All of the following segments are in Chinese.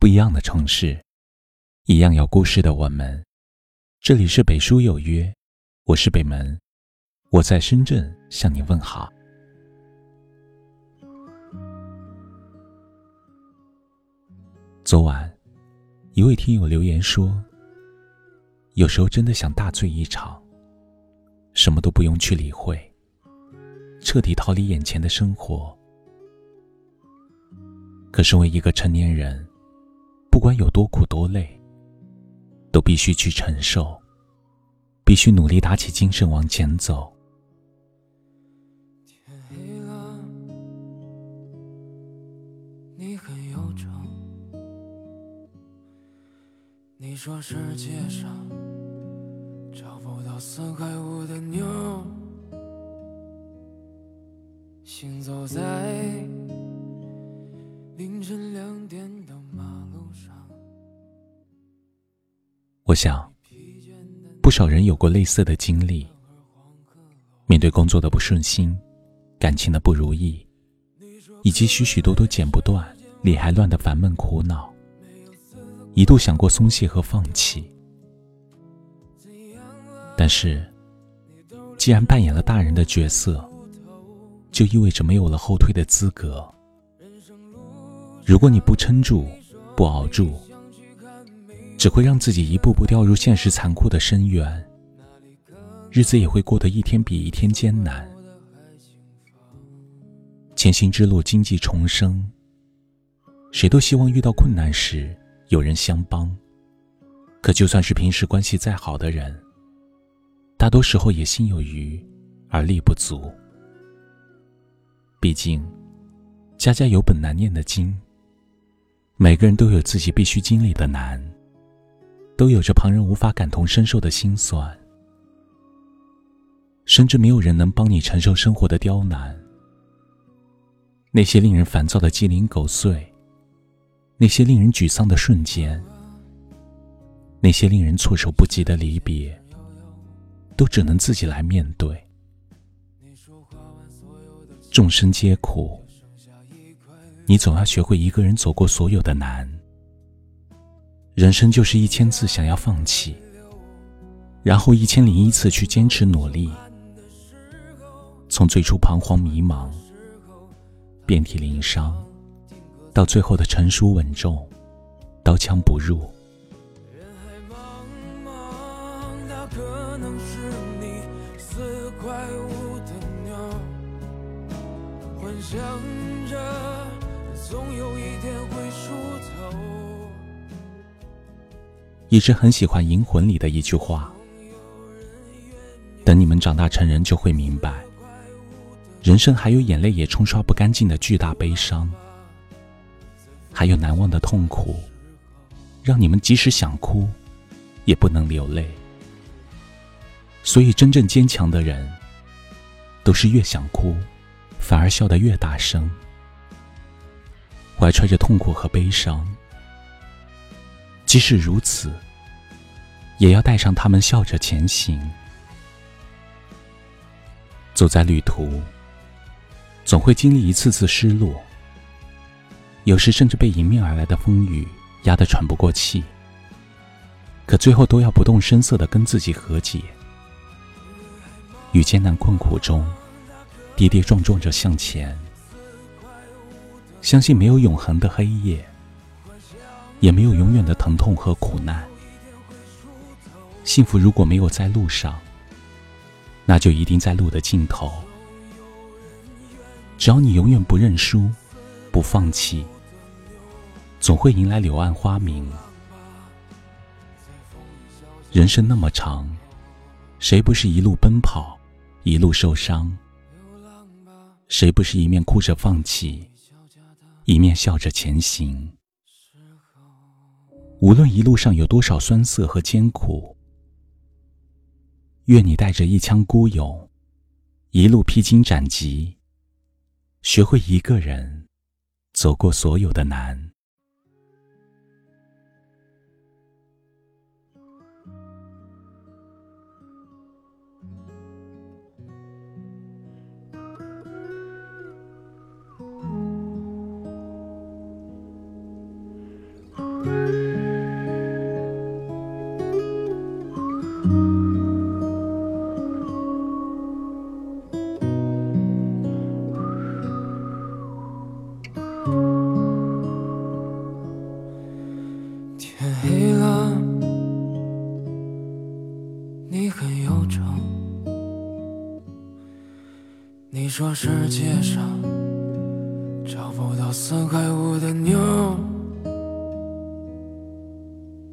不一样的城市，一样有故事的我们。这里是北书有约，我是北门，我在深圳向你问好。昨晚，一位听友留言说：“有时候真的想大醉一场，什么都不用去理会，彻底逃离眼前的生活。”可身为一个成年人，不管有多苦多累，都必须去承受，必须努力打起精神往前走。天黑了，你很忧愁。你说世界上找不到四块五的妞，行走在。我想，不少人有过类似的经历。面对工作的不顺心，感情的不如意，以及许许多多剪不断、理还乱的烦闷苦恼，一度想过松懈和放弃。但是，既然扮演了大人的角色，就意味着没有了后退的资格。如果你不撑住，不熬住，只会让自己一步步掉入现实残酷的深渊，日子也会过得一天比一天艰难。前行之路，荆棘重生，谁都希望遇到困难时有人相帮。可就算是平时关系再好的人，大多时候也心有余而力不足。毕竟，家家有本难念的经。每个人都有自己必须经历的难，都有着旁人无法感同身受的心酸，甚至没有人能帮你承受生活的刁难。那些令人烦躁的鸡零狗碎，那些令人沮丧的瞬间，那些令人措手不及的离别，都只能自己来面对。众生皆苦。你总要学会一个人走过所有的难。人生就是一千次想要放弃，然后一千零一次去坚持努力。从最初彷徨迷茫、遍体鳞伤，到最后的成熟稳重、刀枪不入。幻想着。总有一天会出头。一直很喜欢《银魂》里的一句话：“等你们长大成人，就会明白，人生还有眼泪也冲刷不干净的巨大悲伤，还有难忘的痛苦，让你们即使想哭，也不能流泪。所以，真正坚强的人，都是越想哭，反而笑得越大声。”怀揣着痛苦和悲伤，即使如此，也要带上他们笑着前行。走在旅途，总会经历一次次失落，有时甚至被迎面而来的风雨压得喘不过气。可最后都要不动声色的跟自己和解，与艰难困苦中跌跌撞撞着向前。相信没有永恒的黑夜，也没有永远的疼痛和苦难。幸福如果没有在路上，那就一定在路的尽头。只要你永远不认输，不放弃，总会迎来柳暗花明。人生那么长，谁不是一路奔跑，一路受伤？谁不是一面哭着放弃？一面笑着前行，无论一路上有多少酸涩和艰苦，愿你带着一腔孤勇，一路披荆斩棘，学会一个人走过所有的难。天黑了，你很忧愁。你说世界上找不到四块五的妞，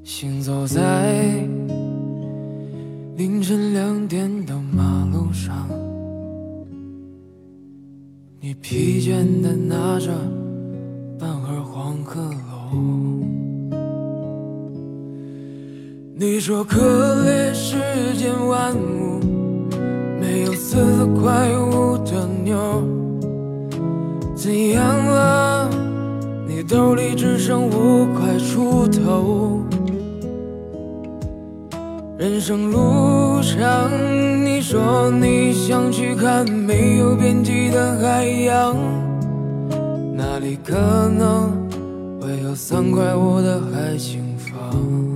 行走在凌晨两点的马路上，你疲倦的拿着半盒黄鹤楼。你说可怜世间万物，没有四块五的妞。怎样了？你兜里只剩五块出头。人生路上，你说你想去看没有边际的海洋，那里可能会有三块五的海景房。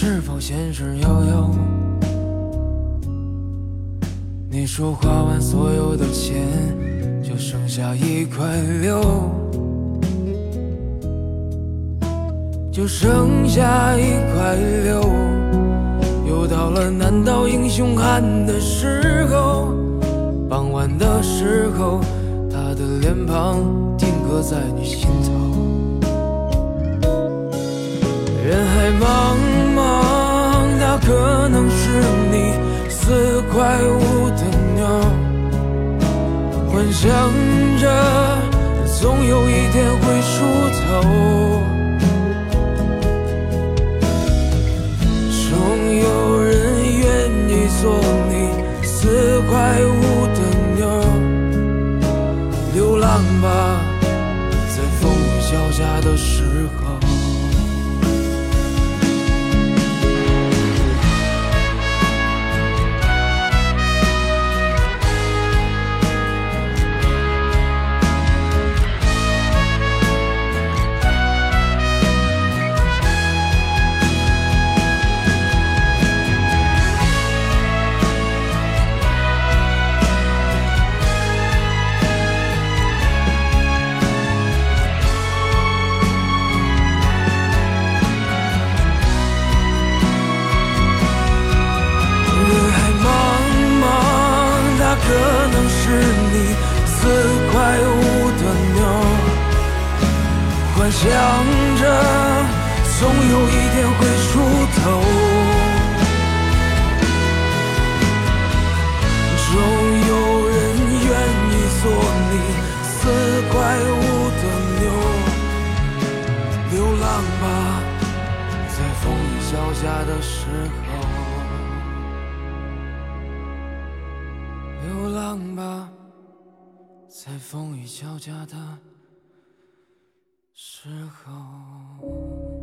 是否闲时悠悠？你说花完所有的钱，就剩下一块六，就剩下一块六。又到了难倒英雄汉的时候，傍晚的时候，他的脸庞定格在你心头。人海茫茫，可能是你四块五的妞，幻想着总有一天会可能是你四块五的妞，幻想着总有一天会出头，总有人愿意做你四块五的妞，流浪吧，在风雨交加的时候。流浪吧，在风雨交加的时候。